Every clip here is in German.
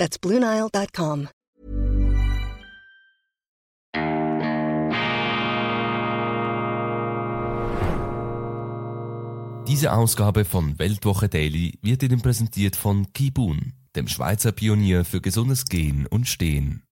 That's BlueNile.com. Diese Ausgabe von Weltwoche Daily wird Ihnen präsentiert von Kibun, dem Schweizer Pionier für gesundes Gehen und Stehen.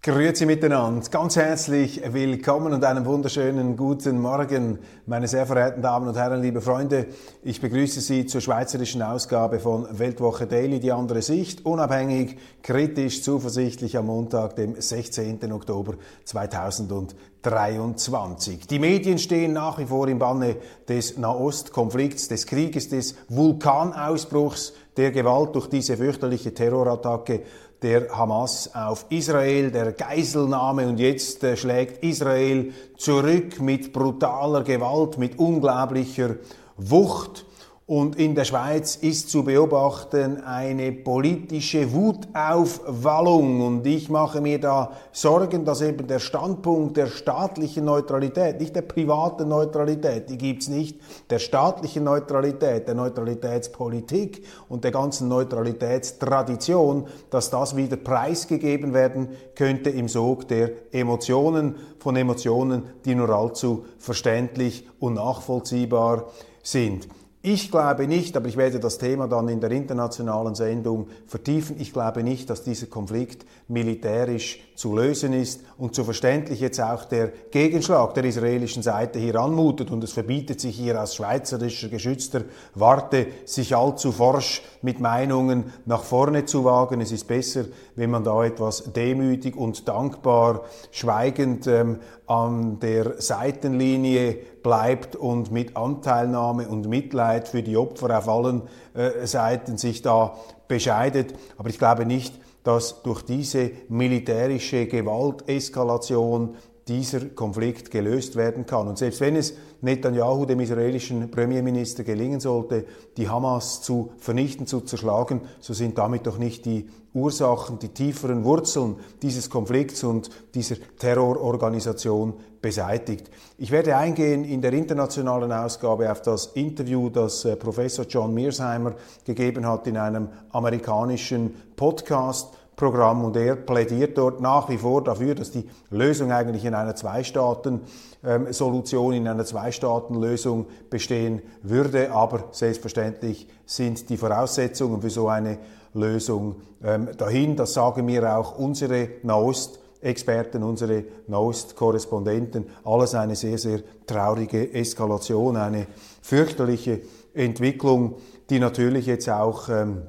Grüezi miteinander, ganz herzlich willkommen und einen wunderschönen guten Morgen, meine sehr verehrten Damen und Herren, liebe Freunde. Ich begrüße Sie zur schweizerischen Ausgabe von Weltwoche Daily, die andere Sicht, unabhängig, kritisch, zuversichtlich am Montag, dem 16. Oktober 2023. Die Medien stehen nach wie vor im Banne des Nahostkonflikts, des Krieges, des Vulkanausbruchs, der Gewalt durch diese fürchterliche Terrorattacke der Hamas auf Israel, der Geiselnahme und jetzt äh, schlägt Israel zurück mit brutaler Gewalt, mit unglaublicher Wucht. Und in der Schweiz ist zu beobachten eine politische Wutaufwallung. Und ich mache mir da Sorgen, dass eben der Standpunkt der staatlichen Neutralität, nicht der privaten Neutralität, die gibt's nicht, der staatlichen Neutralität, der Neutralitätspolitik und der ganzen Neutralitätstradition, dass das wieder preisgegeben werden könnte im Sog der Emotionen, von Emotionen, die nur allzu verständlich und nachvollziehbar sind. Ich glaube nicht, aber ich werde das Thema dann in der internationalen Sendung vertiefen, ich glaube nicht, dass dieser Konflikt militärisch zu lösen ist und so verständlich jetzt auch der Gegenschlag der israelischen Seite hier anmutet und es verbietet sich hier aus schweizerischer geschützter Warte, sich allzu forsch mit Meinungen nach vorne zu wagen. Es ist besser, wenn man da etwas demütig und dankbar, schweigend ähm, an der Seitenlinie bleibt und mit Anteilnahme und Mitleid für die Opfer auf allen äh, Seiten sich da bescheidet. Aber ich glaube nicht, dass durch diese militärische Gewalteskalation dieser Konflikt gelöst werden kann. Und selbst wenn es Netanyahu, dem israelischen Premierminister, gelingen sollte, die Hamas zu vernichten, zu zerschlagen, so sind damit doch nicht die Ursachen, die tieferen Wurzeln dieses Konflikts und dieser Terrororganisation beseitigt. Ich werde eingehen in der internationalen Ausgabe auf das Interview, das äh, Professor John Mearsheimer gegeben hat in einem amerikanischen Podcast Programm und er plädiert dort nach wie vor dafür, dass die Lösung eigentlich in einer Zwei-Staaten-Solution, in einer Zwei-Staaten-Lösung bestehen würde. Aber selbstverständlich sind die Voraussetzungen für so eine Lösung ähm, dahin. Das sagen mir auch unsere Nahost- Experten, unsere Nahost-Korrespondenten, alles eine sehr, sehr traurige Eskalation, eine fürchterliche Entwicklung, die natürlich jetzt auch ähm,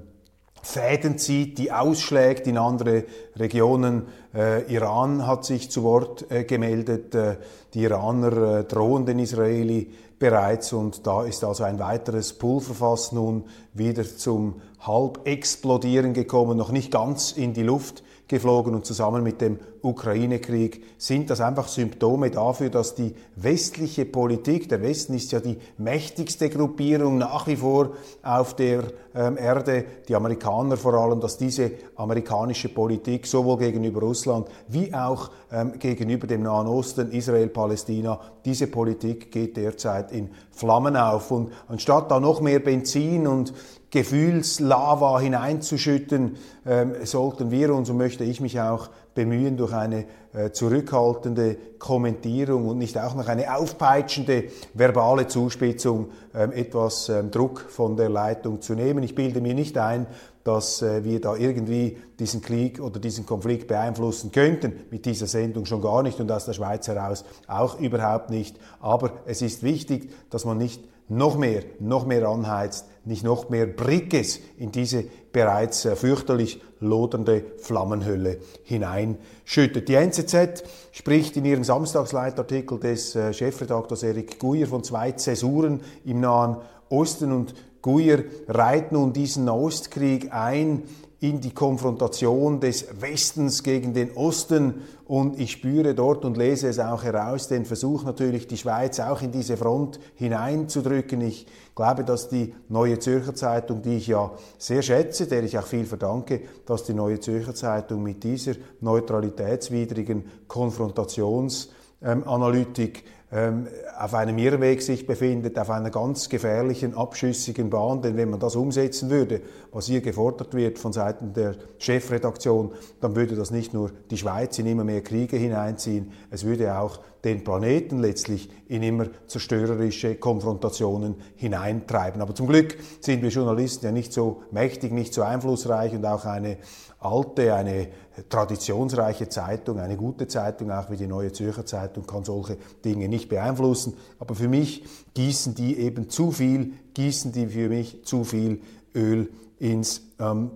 Fäden zieht, die ausschlägt in andere Regionen. Äh, Iran hat sich zu Wort äh, gemeldet. Äh, die Iraner äh, drohen den Israeli bereits und da ist also ein weiteres Pulverfass nun wieder zum Halbexplodieren gekommen, noch nicht ganz in die Luft geflogen und zusammen mit dem Ukraine-Krieg sind das einfach Symptome dafür, dass die westliche Politik, der Westen ist ja die mächtigste Gruppierung nach wie vor auf der ähm, Erde, die Amerikaner vor allem, dass diese amerikanische Politik sowohl gegenüber Russland wie auch ähm, gegenüber dem Nahen Osten, Israel, Palästina, diese Politik geht derzeit in Flammen auf. Und anstatt da noch mehr Benzin und Gefühlslava hineinzuschütten, ähm, sollten wir uns, und möchte ich mich auch bemühen, durch eine äh, zurückhaltende Kommentierung und nicht auch noch eine aufpeitschende verbale Zuspitzung ähm, etwas ähm, Druck von der Leitung zu nehmen. Ich bilde mir nicht ein, dass äh, wir da irgendwie diesen Krieg oder diesen Konflikt beeinflussen könnten. Mit dieser Sendung schon gar nicht und aus der Schweiz heraus auch überhaupt nicht. Aber es ist wichtig, dass man nicht noch mehr, noch mehr anheizt, nicht noch mehr Brickes in diese bereits äh, fürchterlich lodernde Flammenhölle hineinschüttet. Die NZZ spricht in ihrem Samstagsleitartikel des äh, Chefredaktors Erik Guyer von zwei Zäsuren im Nahen Osten und Guyer reiht nun diesen Nahostkrieg ein in die Konfrontation des Westens gegen den Osten und ich spüre dort und lese es auch heraus, den Versuch natürlich, die Schweiz auch in diese Front hineinzudrücken. Ich glaube, dass die Neue Zürcher Zeitung, die ich ja sehr schätze, der ich auch viel verdanke, dass die Neue Zürcher Zeitung mit dieser neutralitätswidrigen Konfrontationsanalytik ähm, auf einem Irrweg sich befindet, auf einer ganz gefährlichen, abschüssigen Bahn. Denn wenn man das umsetzen würde, was hier gefordert wird von Seiten der Chefredaktion, dann würde das nicht nur die Schweiz in immer mehr Kriege hineinziehen, es würde auch den Planeten letztlich in immer zerstörerische Konfrontationen hineintreiben. Aber zum Glück sind wir Journalisten ja nicht so mächtig, nicht so einflussreich und auch eine alte, eine traditionsreiche Zeitung, eine gute Zeitung, auch wie die Neue Zürcher Zeitung, kann solche Dinge nicht beeinflussen. Aber für mich gießen die eben zu viel, gießen die für mich zu viel Öl ins ähm,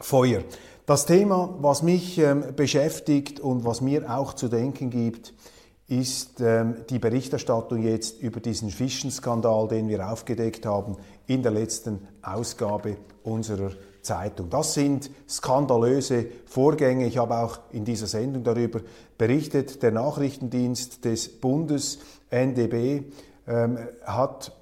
Feuer. Das Thema, was mich ähm, beschäftigt und was mir auch zu denken gibt, ist ähm, die Berichterstattung jetzt über diesen Fischenskandal, den wir aufgedeckt haben in der letzten Ausgabe unserer Zeitung. Das sind skandalöse Vorgänge. Ich habe auch in dieser Sendung darüber berichtet. Der Nachrichtendienst des Bundes NDB ähm, hat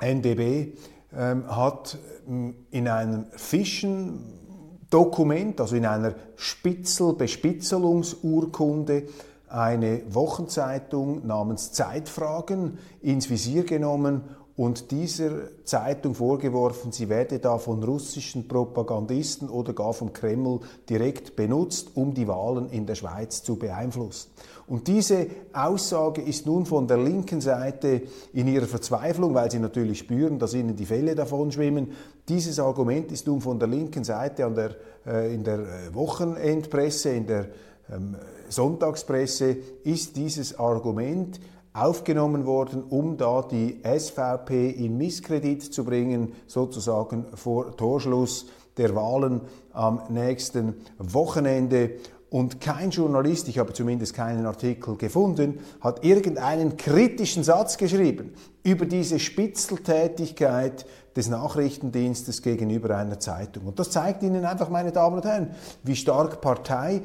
NDB ähm, hat ähm, in einem Fischendokument, also in einer Spitzel Bespitzelungsurkunde, eine Wochenzeitung namens Zeitfragen ins Visier genommen und dieser Zeitung vorgeworfen, sie werde da von russischen Propagandisten oder gar vom Kreml direkt benutzt, um die Wahlen in der Schweiz zu beeinflussen. Und diese Aussage ist nun von der linken Seite in ihrer Verzweiflung, weil sie natürlich spüren, dass ihnen die Fälle davon schwimmen, dieses Argument ist nun von der linken Seite an der, äh, in der äh, Wochenendpresse, in der ähm, Sonntagspresse, ist dieses Argument aufgenommen worden, um da die SVP in Misskredit zu bringen, sozusagen vor Torschluss der Wahlen am nächsten Wochenende. Und kein Journalist, ich habe zumindest keinen Artikel gefunden, hat irgendeinen kritischen Satz geschrieben über diese Spitzeltätigkeit des Nachrichtendienstes gegenüber einer Zeitung. Und das zeigt Ihnen einfach, meine Damen und Herren, wie stark Partei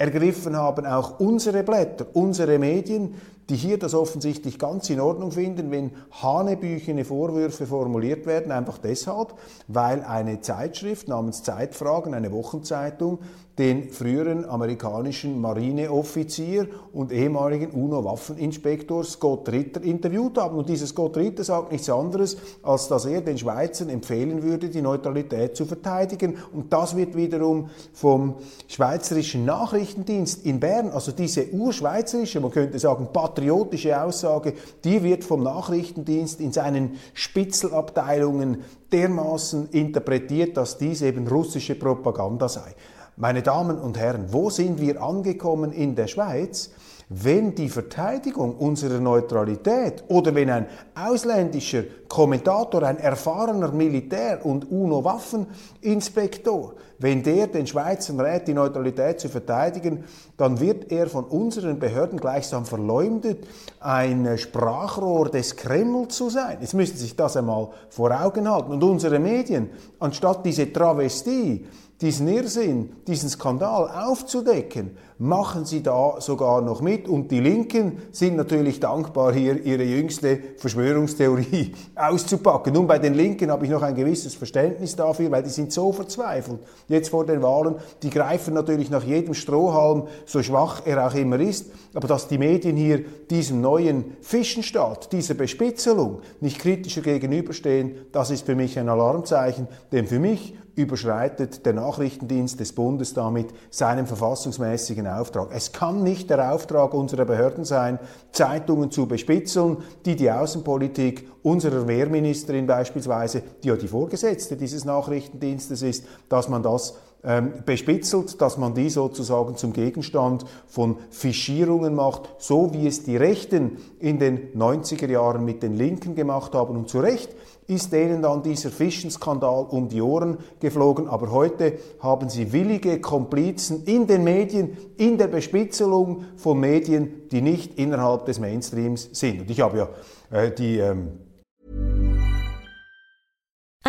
ergriffen haben auch unsere Blätter, unsere Medien, die hier das offensichtlich ganz in Ordnung finden, wenn hanebüchene Vorwürfe formuliert werden, einfach deshalb, weil eine Zeitschrift namens Zeitfragen, eine Wochenzeitung, den früheren amerikanischen Marineoffizier und ehemaligen UNO-Waffeninspektor Scott Ritter interviewt haben. Und dieser Scott Ritter sagt nichts anderes, als dass er den Schweizern empfehlen würde, die Neutralität zu verteidigen. Und das wird wiederum vom Schweizerischen Nachrichtendienst in Bern, also diese urschweizerische, man könnte sagen patriotische Aussage, die wird vom Nachrichtendienst in seinen Spitzelabteilungen dermaßen interpretiert, dass dies eben russische Propaganda sei. Meine Damen und Herren, wo sind wir angekommen in der Schweiz, wenn die Verteidigung unserer Neutralität oder wenn ein ausländischer Kommentator, ein erfahrener Militär- und UNO-Waffeninspektor, wenn der den Schweizern rät, die Neutralität zu verteidigen, dann wird er von unseren Behörden gleichsam verleumdet, ein Sprachrohr des Kreml zu sein. Jetzt müssen Sie sich das einmal vor Augen halten. Und unsere Medien, anstatt diese Travestie, diesen Irrsinn, diesen Skandal aufzudecken, machen sie da sogar noch mit. Und die Linken sind natürlich dankbar, hier ihre jüngste Verschwörungstheorie auszupacken. Nun, bei den Linken habe ich noch ein gewisses Verständnis dafür, weil die sind so verzweifelt. Jetzt vor den Wahlen, die greifen natürlich nach jedem Strohhalm, so schwach er auch immer ist. Aber dass die Medien hier diesem neuen Fischenstaat, dieser Bespitzelung nicht kritischer gegenüberstehen, das ist für mich ein Alarmzeichen. Denn für mich überschreitet der Nachrichtendienst des Bundes damit seinen verfassungsmäßigen Auftrag. Es kann nicht der Auftrag unserer Behörden sein, Zeitungen zu bespitzeln, die die Außenpolitik unserer Wehrministerin beispielsweise, die ja die Vorgesetzte dieses Nachrichtendienstes ist, dass man das bespitzelt, dass man die sozusagen zum Gegenstand von Fischierungen macht, so wie es die Rechten in den 90er Jahren mit den Linken gemacht haben. Und zu Recht ist denen dann dieser Fischenskandal um die Ohren geflogen. Aber heute haben sie willige Komplizen in den Medien, in der Bespitzelung von Medien, die nicht innerhalb des Mainstreams sind. Und ich habe ja äh, die... Ähm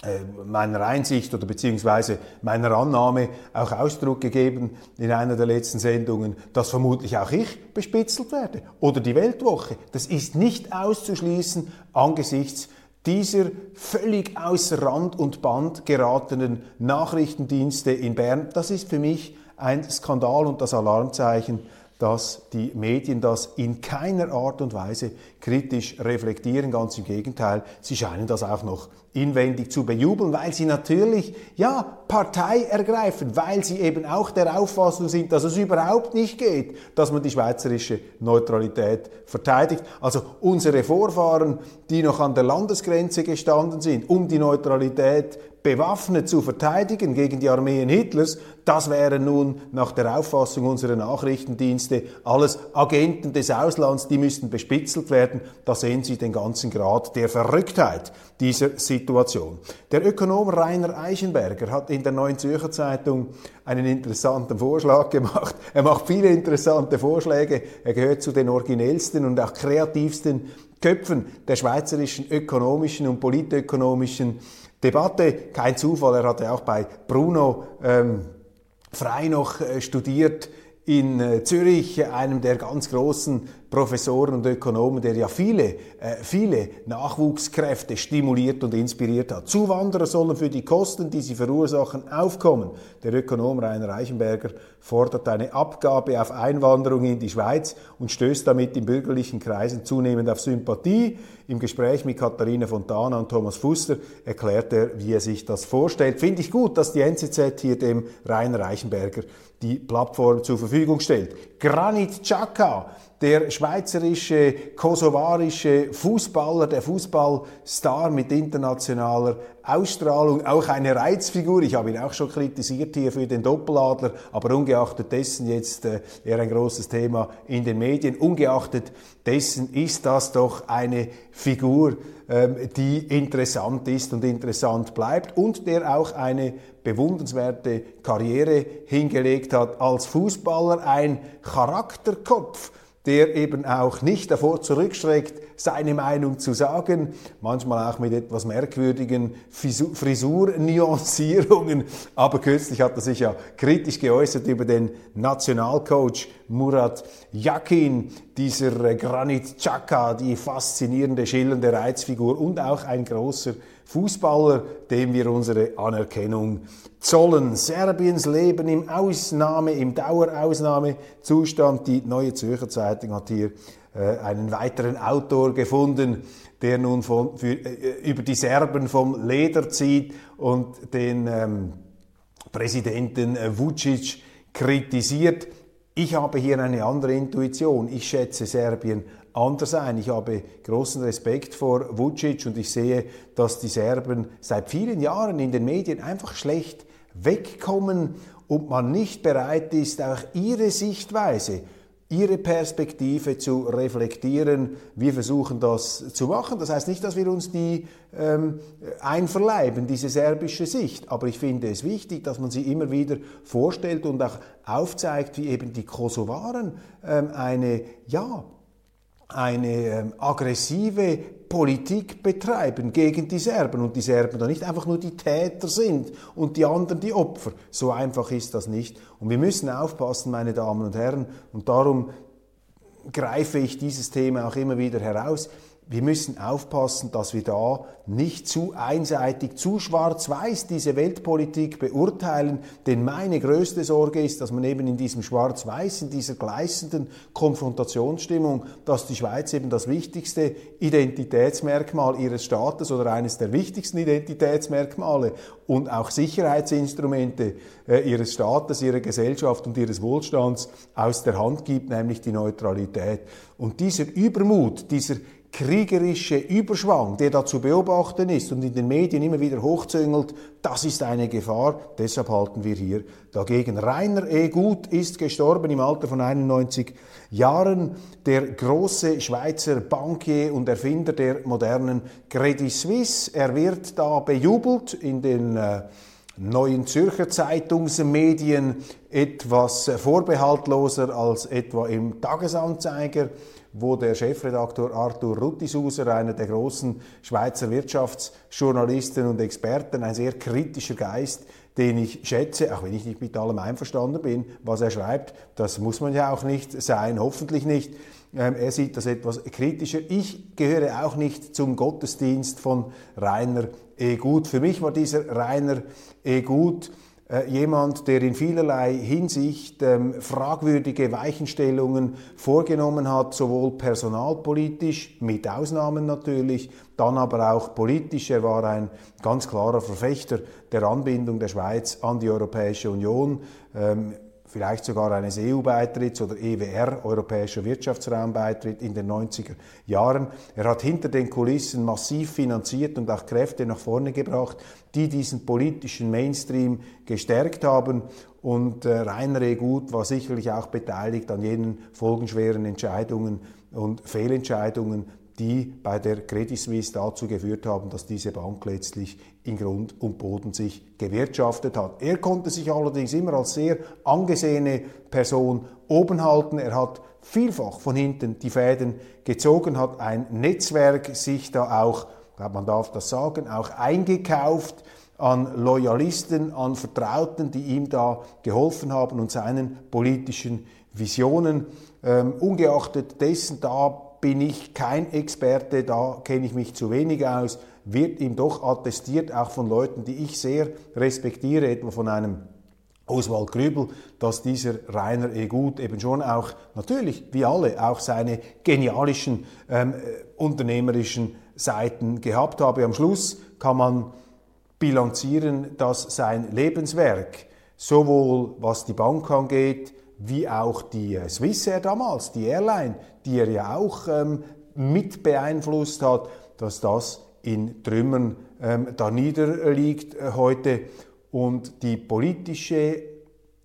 Äh, meiner Einsicht oder beziehungsweise meiner Annahme auch Ausdruck gegeben in einer der letzten Sendungen, dass vermutlich auch ich bespitzelt werde oder die Weltwoche. Das ist nicht auszuschließen angesichts dieser völlig außer Rand und Band geratenen Nachrichtendienste in Bern. Das ist für mich ein Skandal und das Alarmzeichen dass die Medien das in keiner Art und Weise kritisch reflektieren. Ganz im Gegenteil, sie scheinen das auch noch inwendig zu bejubeln, weil sie natürlich, ja, Partei ergreifen, weil sie eben auch der Auffassung sind, dass es überhaupt nicht geht, dass man die schweizerische Neutralität verteidigt. Also unsere Vorfahren, die noch an der Landesgrenze gestanden sind, um die Neutralität bewaffnet zu verteidigen gegen die Armeen Hitlers, das wären nun nach der Auffassung unserer Nachrichtendienste alles Agenten des Auslands, die müssten bespitzelt werden. Da sehen Sie den ganzen Grad der Verrücktheit dieser Situation. Der Ökonom Rainer Eichenberger hat in der Neuen Zürcher Zeitung einen interessanten Vorschlag gemacht. Er macht viele interessante Vorschläge. Er gehört zu den originellsten und auch kreativsten Köpfen der schweizerischen ökonomischen und politökonomischen Debatte. Kein Zufall, er hatte auch bei Bruno ähm, Frei noch äh, studiert in äh, Zürich, einem der ganz großen Professoren und Ökonomen, der ja viele, äh, viele Nachwuchskräfte stimuliert und inspiriert hat. Zuwanderer sollen für die Kosten, die sie verursachen, aufkommen. Der Ökonom Rainer Reichenberger fordert eine Abgabe auf Einwanderung in die Schweiz und stößt damit in bürgerlichen Kreisen zunehmend auf Sympathie. Im Gespräch mit Katharina Fontana und Thomas Fuster erklärt er, wie er sich das vorstellt. Finde ich gut, dass die NZZ hier dem Rainer Reichenberger die Plattform zur Verfügung stellt. Granit Xhaka der schweizerische, kosovarische Fußballer, der Fußballstar mit internationaler Ausstrahlung, auch eine Reizfigur. Ich habe ihn auch schon kritisiert hier für den Doppeladler, aber ungeachtet dessen jetzt äh, eher ein großes Thema in den Medien. Ungeachtet dessen ist das doch eine Figur, ähm, die interessant ist und interessant bleibt und der auch eine bewundernswerte Karriere hingelegt hat als Fußballer, ein Charakterkopf der eben auch nicht davor zurückschreckt, seine Meinung zu sagen, manchmal auch mit etwas merkwürdigen Frisurnuancierungen. Aber kürzlich hat er sich ja kritisch geäußert über den Nationalcoach Murat Yakin, dieser Granit Xhaka, die faszinierende, schillernde Reizfigur und auch ein großer Fußballer, dem wir unsere Anerkennung zollen. Serbiens Leben im Ausnahme, im Dauerausnahmezustand. Die Neue Zürcher Zeitung hat hier äh, einen weiteren Autor gefunden, der nun von, für, äh, über die Serben vom Leder zieht und den ähm, Präsidenten äh, Vucic kritisiert. Ich habe hier eine andere Intuition. Ich schätze Serbien anders ein. Ich habe großen Respekt vor Vucic und ich sehe, dass die Serben seit vielen Jahren in den Medien einfach schlecht wegkommen und man nicht bereit ist, auch ihre Sichtweise ihre Perspektive zu reflektieren. Wir versuchen das zu machen. Das heißt nicht, dass wir uns die ähm, einverleiben, diese serbische Sicht. Aber ich finde es wichtig, dass man sie immer wieder vorstellt und auch aufzeigt, wie eben die Kosovaren ähm, eine, ja, eine ähm, aggressive Politik betreiben gegen die Serben und die Serben dann nicht einfach nur die Täter sind und die anderen die Opfer. So einfach ist das nicht. Und wir müssen aufpassen, meine Damen und Herren, und darum greife ich dieses Thema auch immer wieder heraus. Wir müssen aufpassen, dass wir da nicht zu einseitig, zu schwarz-weiß diese Weltpolitik beurteilen, denn meine größte Sorge ist, dass man eben in diesem schwarz-weiß, in dieser gleißenden Konfrontationsstimmung, dass die Schweiz eben das wichtigste Identitätsmerkmal ihres Staates oder eines der wichtigsten Identitätsmerkmale und auch Sicherheitsinstrumente äh, ihres Staates, ihrer Gesellschaft und ihres Wohlstands aus der Hand gibt, nämlich die Neutralität. Und dieser Übermut, dieser kriegerische Überschwang, der da zu beobachten ist und in den Medien immer wieder hochzüngelt, das ist eine Gefahr. Deshalb halten wir hier dagegen. Rainer E. Gut ist gestorben im Alter von 91 Jahren. Der große Schweizer Bankier und Erfinder der modernen Credit Suisse. Er wird da bejubelt in den äh, neuen Zürcher Zeitungsmedien etwas vorbehaltloser als etwa im Tagesanzeiger wo der Chefredaktor Arthur Ruttisuser, einer der großen Schweizer Wirtschaftsjournalisten und Experten, ein sehr kritischer Geist, den ich schätze, auch wenn ich nicht mit allem einverstanden bin, was er schreibt, das muss man ja auch nicht sein, hoffentlich nicht. Ähm, er sieht das etwas kritischer. Ich gehöre auch nicht zum Gottesdienst von Rainer E. Gut. Für mich war dieser Rainer E. Gut jemand, der in vielerlei Hinsicht ähm, fragwürdige Weichenstellungen vorgenommen hat, sowohl personalpolitisch, mit Ausnahmen natürlich, dann aber auch politisch. Er war ein ganz klarer Verfechter der Anbindung der Schweiz an die Europäische Union. Ähm, vielleicht sogar eines EU-Beitritts oder EWR, Europäischer Wirtschaftsraumbeitritt in den 90er Jahren. Er hat hinter den Kulissen massiv finanziert und auch Kräfte nach vorne gebracht, die diesen politischen Mainstream gestärkt haben. Und äh, Rainer E. Gut war sicherlich auch beteiligt an jenen folgenschweren Entscheidungen und Fehlentscheidungen, die bei der Credit Suisse dazu geführt haben, dass diese Bank letztlich in Grund und Boden sich gewirtschaftet hat. Er konnte sich allerdings immer als sehr angesehene Person oben halten. Er hat vielfach von hinten die Fäden gezogen, hat ein Netzwerk sich da auch, glaube man darf das sagen, auch eingekauft an Loyalisten, an Vertrauten, die ihm da geholfen haben und seinen politischen Visionen. Ähm, ungeachtet dessen, da bin ich kein Experte, da kenne ich mich zu wenig aus, wird ihm doch attestiert, auch von Leuten, die ich sehr respektiere, etwa von einem Oswald Grübel, dass dieser Rainer E. Gut eben schon auch, natürlich, wie alle, auch seine genialischen ähm, äh, unternehmerischen Seiten gehabt habe. Am Schluss kann man bilanzieren, dass sein Lebenswerk sowohl was die Bank angeht, wie auch die äh, Swissair damals, die Airline, die er ja auch ähm, mit beeinflusst hat, dass das in Trümmern ähm, da niederliegt äh, heute. Und die politische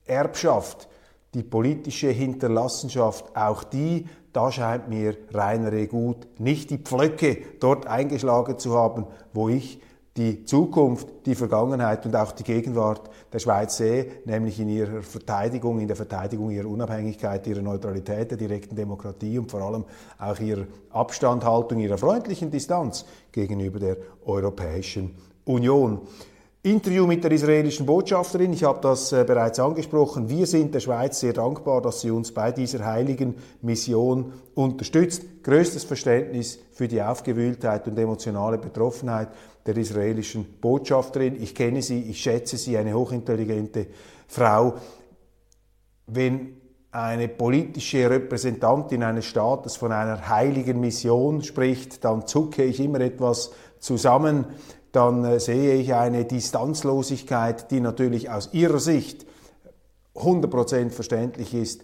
Erbschaft, die politische Hinterlassenschaft, auch die, da scheint mir Rainer gut nicht die Pflöcke dort eingeschlagen zu haben, wo ich die Zukunft, die Vergangenheit und auch die Gegenwart der Schweiz sehe, nämlich in ihrer Verteidigung, in der Verteidigung ihrer Unabhängigkeit, ihrer Neutralität, der direkten Demokratie und vor allem auch ihrer Abstandhaltung, ihrer freundlichen Distanz gegenüber der Europäischen Union. Interview mit der israelischen Botschafterin, ich habe das äh, bereits angesprochen. Wir sind der Schweiz sehr dankbar, dass sie uns bei dieser heiligen Mission unterstützt. Größtes Verständnis für die Aufgewühltheit und emotionale Betroffenheit der israelischen Botschafterin. Ich kenne sie, ich schätze sie, eine hochintelligente Frau. Wenn eine politische Repräsentantin eines Staates von einer heiligen Mission spricht, dann zucke ich immer etwas zusammen, dann äh, sehe ich eine Distanzlosigkeit, die natürlich aus ihrer Sicht 100% verständlich ist,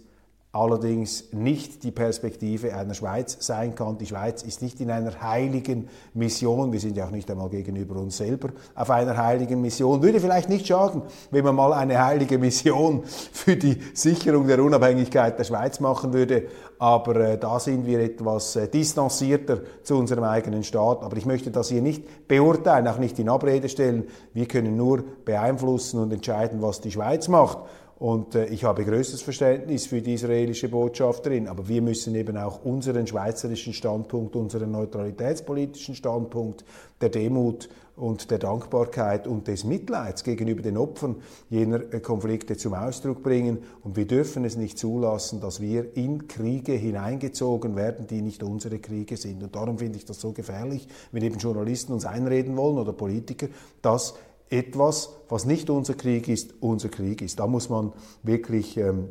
allerdings nicht die Perspektive einer Schweiz sein kann. Die Schweiz ist nicht in einer heiligen Mission, wir sind ja auch nicht einmal gegenüber uns selber auf einer heiligen Mission. Würde vielleicht nicht schaden, wenn man mal eine heilige Mission für die Sicherung der Unabhängigkeit der Schweiz machen würde, aber äh, da sind wir etwas äh, distanzierter zu unserem eigenen Staat. Aber ich möchte das hier nicht beurteilen, auch nicht in Abrede stellen. Wir können nur beeinflussen und entscheiden, was die Schweiz macht. Und äh, ich habe größtes Verständnis für die israelische Botschafterin, aber wir müssen eben auch unseren schweizerischen Standpunkt, unseren neutralitätspolitischen Standpunkt der Demut und der Dankbarkeit und des Mitleids gegenüber den Opfern jener äh, Konflikte zum Ausdruck bringen. Und wir dürfen es nicht zulassen, dass wir in Kriege hineingezogen werden, die nicht unsere Kriege sind. Und darum finde ich das so gefährlich, wenn eben Journalisten uns einreden wollen oder Politiker, dass etwas, was nicht unser Krieg ist, unser Krieg ist. Da muss man wirklich ähm,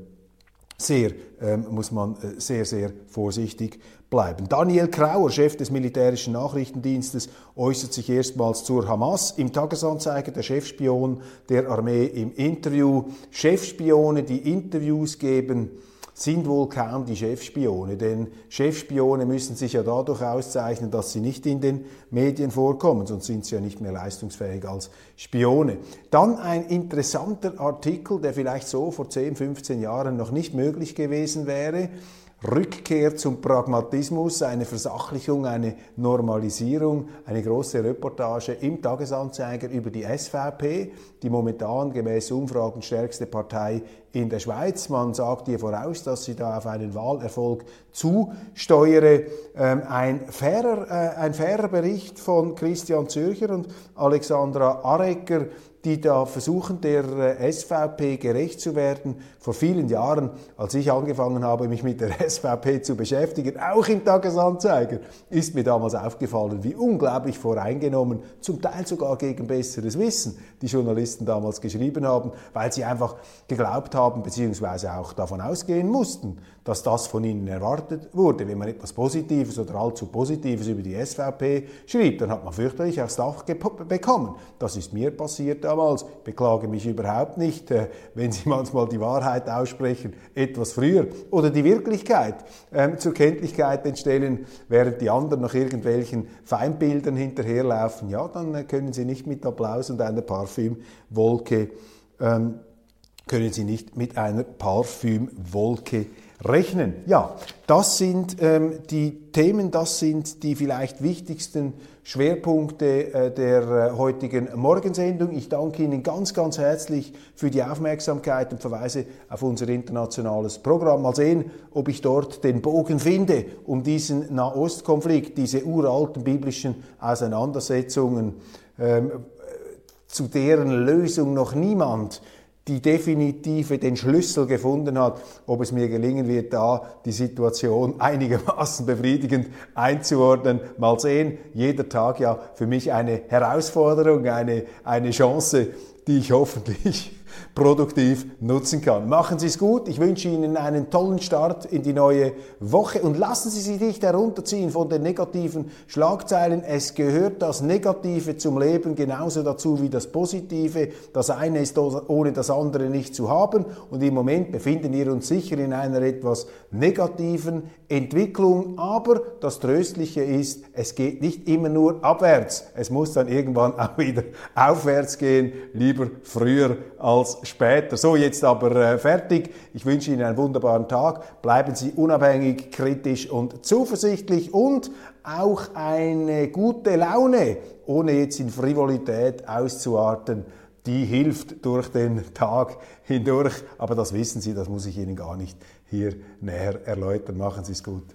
sehr, ähm, muss man äh, sehr, sehr vorsichtig bleiben. Daniel Krauer, Chef des militärischen Nachrichtendienstes, äußert sich erstmals zur Hamas. Im Tagesanzeiger der Chefspion der Armee im Interview. Chefspione, die Interviews geben, sind wohl kaum die Chefspione, denn Chefspione müssen sich ja dadurch auszeichnen, dass sie nicht in den Medien vorkommen, sonst sind sie ja nicht mehr leistungsfähig als Spione. Dann ein interessanter Artikel, der vielleicht so vor 10, 15 Jahren noch nicht möglich gewesen wäre. Rückkehr zum Pragmatismus, eine Versachlichung, eine Normalisierung, eine große Reportage im Tagesanzeiger über die SVP, die momentan gemäß Umfragen stärkste Partei in der Schweiz. Man sagt ihr voraus, dass sie da auf einen Wahlerfolg zusteuere. Ähm, ein, fairer, äh, ein fairer Bericht von Christian Zürcher und Alexandra Arecker, die da versuchen, der äh, SVP gerecht zu werden. Vor vielen Jahren, als ich angefangen habe, mich mit der SVP zu beschäftigen, auch im Tagesanzeiger, ist mir damals aufgefallen, wie unglaublich voreingenommen, zum Teil sogar gegen besseres Wissen, die Journalisten damals geschrieben haben, weil sie einfach geglaubt haben, beziehungsweise auch davon ausgehen mussten, dass das von ihnen erwartet wurde. Wenn man etwas Positives oder allzu Positives über die SVP schrieb, dann hat man fürchterlich aufs Dach bekommen. Das ist mir passiert damals. Ich beklage mich überhaupt nicht, äh, wenn Sie manchmal die Wahrheit aussprechen, etwas früher oder die Wirklichkeit ähm, zur Kenntlichkeit entstellen, während die anderen noch irgendwelchen Feindbildern hinterherlaufen. Ja, dann äh, können Sie nicht mit Applaus und einer Parfümwolke ähm, können Sie nicht mit einer Parfümwolke rechnen. Ja, das sind ähm, die Themen, das sind die vielleicht wichtigsten Schwerpunkte äh, der äh, heutigen Morgensendung. Ich danke Ihnen ganz, ganz herzlich für die Aufmerksamkeit und verweise auf unser internationales Programm. Mal sehen, ob ich dort den Bogen finde, um diesen Nahostkonflikt, diese uralten biblischen Auseinandersetzungen, ähm, zu deren Lösung noch niemand die definitive den Schlüssel gefunden hat, ob es mir gelingen wird, da die Situation einigermaßen befriedigend einzuordnen. Mal sehen, jeder Tag ja für mich eine Herausforderung, eine, eine Chance, die ich hoffentlich produktiv nutzen kann. Machen Sie es gut. Ich wünsche Ihnen einen tollen Start in die neue Woche und lassen Sie sich nicht herunterziehen von den negativen Schlagzeilen. Es gehört das Negative zum Leben genauso dazu wie das Positive. Das eine ist ohne das andere nicht zu haben und im Moment befinden wir uns sicher in einer etwas negativen Entwicklung, aber das Tröstliche ist, es geht nicht immer nur abwärts. Es muss dann irgendwann auch wieder aufwärts gehen, lieber früher als später. So, jetzt aber äh, fertig. Ich wünsche Ihnen einen wunderbaren Tag. Bleiben Sie unabhängig, kritisch und zuversichtlich und auch eine gute Laune, ohne jetzt in Frivolität auszuarten die hilft durch den Tag hindurch. Aber das wissen Sie, das muss ich Ihnen gar nicht hier näher erläutern. Machen Sie es gut.